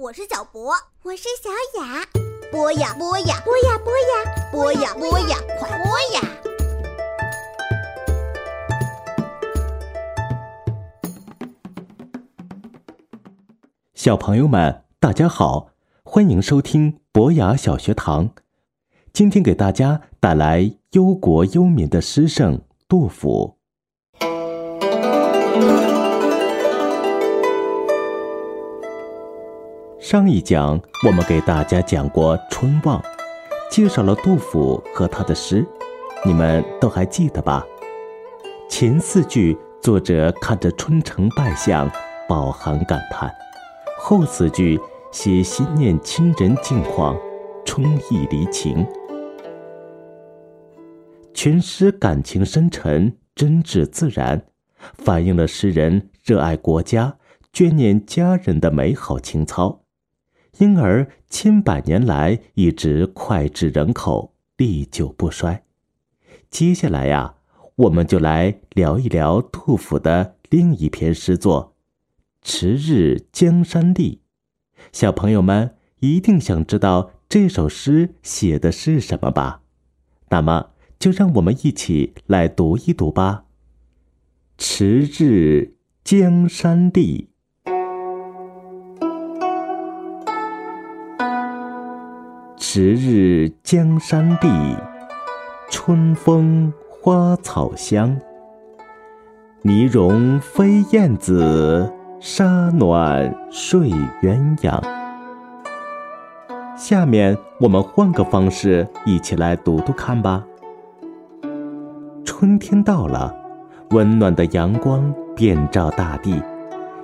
我是小博，我是小雅。播呀播呀播呀播呀播呀播呀，快播呀！小朋友们，大家好，欢迎收听博雅小学堂。今天给大家带来忧国忧民的诗圣杜甫。上一讲我们给大家讲过《春望》，介绍了杜甫和他的诗，你们都还记得吧？前四句作者看着春城败相，饱含感叹。后四句写心念亲人近况，春意离情。全诗感情深沉，真挚自然，反映了诗人热爱国家、眷念家人的美好情操，因而千百年来一直脍炙人口，历久不衰。接下来呀，我们就来聊一聊杜甫的另一篇诗作。迟日江山丽，小朋友们一定想知道这首诗写的是什么吧？那么就让我们一起来读一读吧。迟日江山丽，迟日江山丽，春风花草香。泥融飞燕子。沙暖睡鸳鸯。下面我们换个方式，一起来读读看吧。春天到了，温暖的阳光遍照大地，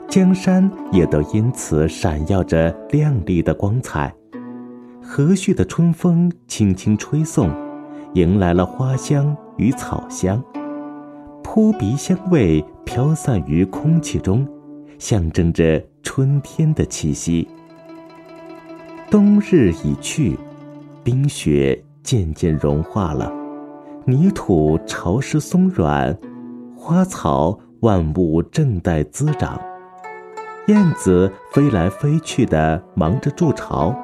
江山也都因此闪耀着亮丽的光彩。和煦的春风轻轻吹送，迎来了花香与草香，扑鼻香味飘散于空气中。象征着春天的气息。冬日已去，冰雪渐渐融化了，泥土潮湿松软，花草万物正待滋长。燕子飞来飞去的忙着筑巢，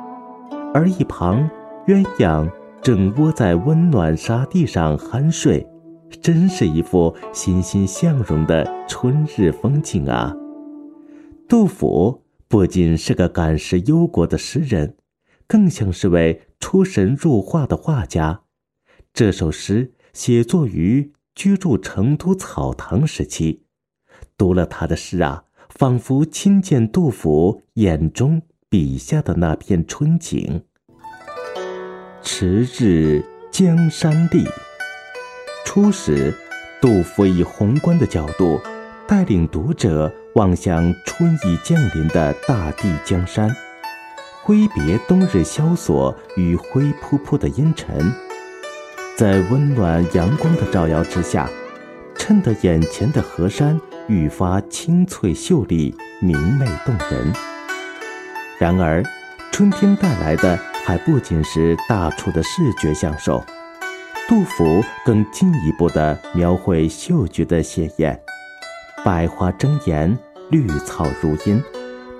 而一旁鸳鸯正窝在温暖沙地上酣睡，真是一幅欣欣向荣的春日风景啊！杜甫不仅是个感时忧国的诗人，更像是位出神入化的画家。这首诗写作于居住成都草堂时期，读了他的诗啊，仿佛亲见杜甫眼中笔下的那片春景。迟日江山丽。初时，杜甫以宏观的角度带领读者。望向春意降临的大地江山，挥别冬日萧索与灰扑扑的阴沉，在温暖阳光的照耀之下，衬得眼前的河山愈发青翠秀丽、明媚动人。然而，春天带来的还不仅是大处的视觉享受，杜甫更进一步地描绘嗅觉的鲜艳。百花争妍，绿草如茵。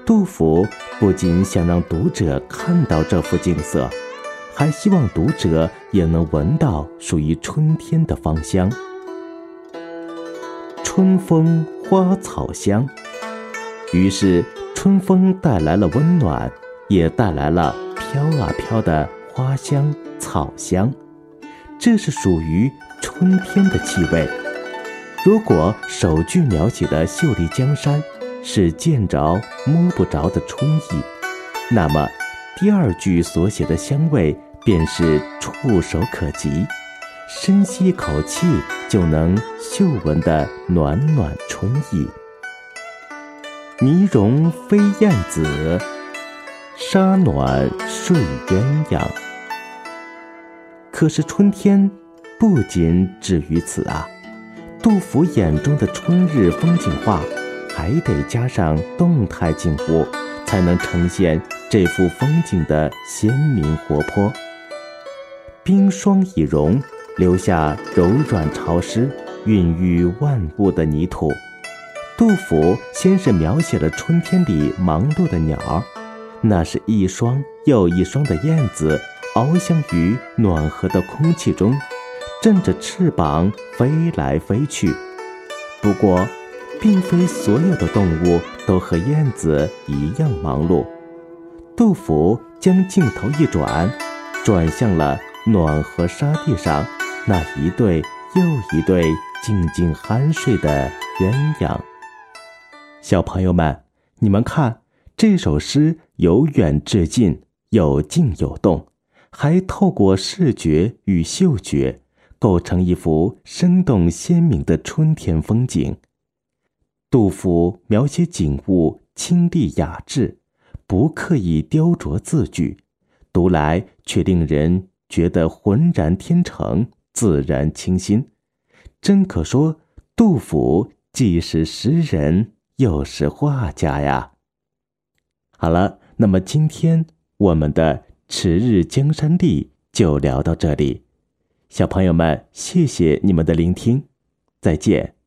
杜甫不仅想让读者看到这幅景色，还希望读者也能闻到属于春天的芳香。春风花草香，于是春风带来了温暖，也带来了飘啊飘的花香草香。这是属于春天的气味。如果首句描写的秀丽江山是见着摸不着的春意，那么第二句所写的香味便是触手可及，深吸一口气就能嗅闻的暖暖春意。泥融飞燕子，沙暖睡鸳鸯。可是春天不仅止于此啊。杜甫眼中的春日风景画，还得加上动态景物，才能呈现这幅风景的鲜明活泼。冰霜已融，留下柔软潮湿、孕育万物的泥土。杜甫先是描写了春天里忙碌的鸟儿，那是一双又一双的燕子，翱翔于暖和的空气中，振着翅膀飞来飞去。不过，并非所有的动物都和燕子一样忙碌。杜甫将镜头一转，转向了暖和沙地上那一对又一对静静酣睡的鸳鸯。小朋友们，你们看，这首诗由远至近，有静有动，还透过视觉与嗅觉，构成一幅生动鲜明的春天风景。杜甫描写景物清丽雅致。不刻意雕琢字句，读来却令人觉得浑然天成、自然清新。真可说，杜甫既是诗人，又是画家呀。好了，那么今天我们的《迟日江山丽》就聊到这里，小朋友们，谢谢你们的聆听，再见。